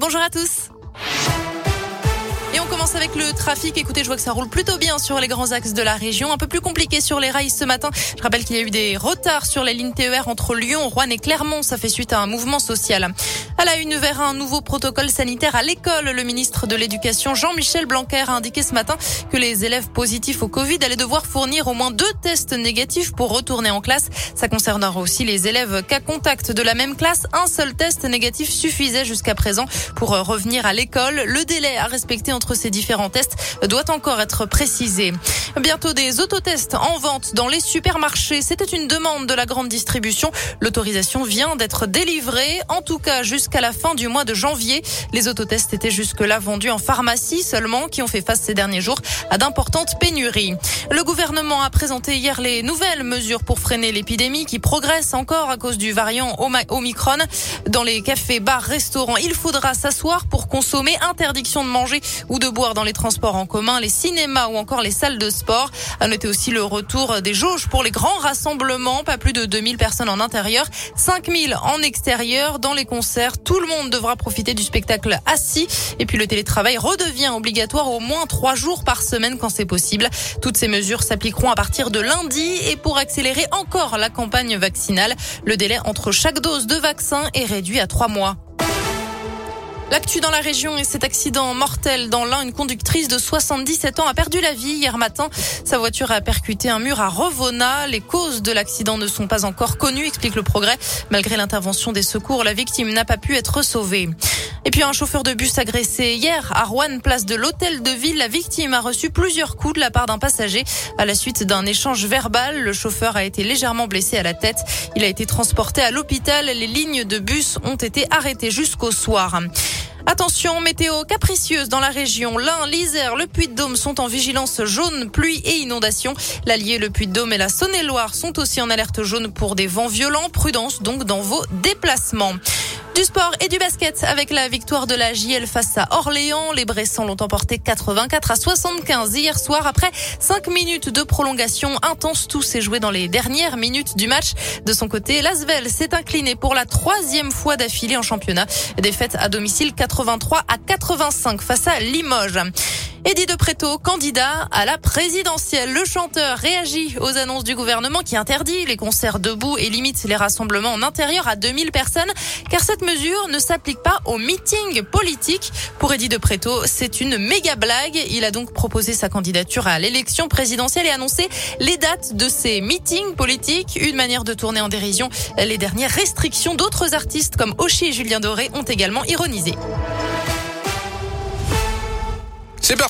bonjour à tous. Et on commence avec le trafic. Écoutez, je vois que ça roule plutôt bien sur les grands axes de la région. Un peu plus compliqué sur les rails ce matin. Je rappelle qu'il y a eu des retards sur les lignes TER entre Lyon, Rouen et Clermont. Ça fait suite à un mouvement social. À la une vers un nouveau protocole sanitaire à l'école, le ministre de l'Éducation Jean-Michel Blanquer a indiqué ce matin que les élèves positifs au Covid allaient devoir fournir au moins deux tests négatifs pour retourner en classe. Ça concernera aussi les élèves cas contact de la même classe. Un seul test négatif suffisait jusqu'à présent pour revenir à l'école. Le délai à respecter entre ces différents tests doit encore être précisé. Bientôt des autotests en vente dans les supermarchés. C'était une demande de la grande distribution. L'autorisation vient d'être délivrée, en tout cas jusqu'à la fin du mois de janvier. Les autotests étaient jusque-là vendus en pharmacie seulement, qui ont fait face ces derniers jours à d'importantes pénuries. Le gouvernement a présenté hier les nouvelles mesures pour freiner l'épidémie qui progresse encore à cause du variant Omicron. Dans les cafés, bars, restaurants, il faudra s'asseoir pour consommer, interdiction de manger ou de boire dans les transports en commun, les cinémas ou encore les salles de sport. À noter aussi le retour des jauges pour les grands rassemblements, pas plus de 2000 personnes en intérieur, 5000 en extérieur. Dans les concerts, tout le monde devra profiter du spectacle assis. Et puis le télétravail redevient obligatoire au moins trois jours par semaine quand c'est possible. Toutes ces mesures s'appliqueront à partir de lundi et pour accélérer encore la campagne vaccinale, le délai entre chaque dose de vaccin est réduit à trois mois. L'actu dans la région et cet accident mortel dans l'un, une conductrice de 77 ans a perdu la vie hier matin. Sa voiture a percuté un mur à Revona. Les causes de l'accident ne sont pas encore connues, explique le progrès. Malgré l'intervention des secours, la victime n'a pas pu être sauvée. Et puis un chauffeur de bus agressé hier à Rouen, place de l'hôtel de ville. La victime a reçu plusieurs coups de la part d'un passager. À la suite d'un échange verbal, le chauffeur a été légèrement blessé à la tête. Il a été transporté à l'hôpital. Les lignes de bus ont été arrêtées jusqu'au soir. Attention, météo capricieuse dans la région. L'Ain, l'Isère, le Puy-de-Dôme sont en vigilance jaune, pluie et inondation. L'Allier, le Puy-de-Dôme et la Saône-et-Loire sont aussi en alerte jaune pour des vents violents. Prudence donc dans vos déplacements. Du sport et du basket avec la victoire de la JL face à Orléans. Les Bressans l'ont emporté 84 à 75 hier soir après 5 minutes de prolongation intense. Tout s'est joué dans les dernières minutes du match. De son côté, Lasvel s'est incliné pour la troisième fois d'affilée en championnat. Défaite à domicile 83 à 85 face à Limoges. Eddie de Préto, candidat à la présidentielle. Le chanteur réagit aux annonces du gouvernement qui interdit les concerts debout et limite les rassemblements en intérieur à 2000 personnes, car cette mesure ne s'applique pas aux meetings politiques. Pour Eddie de Préto, c'est une méga blague. Il a donc proposé sa candidature à l'élection présidentielle et annoncé les dates de ces meetings politiques, une manière de tourner en dérision les dernières restrictions d'autres artistes comme Oshi et Julien Doré ont également ironisé.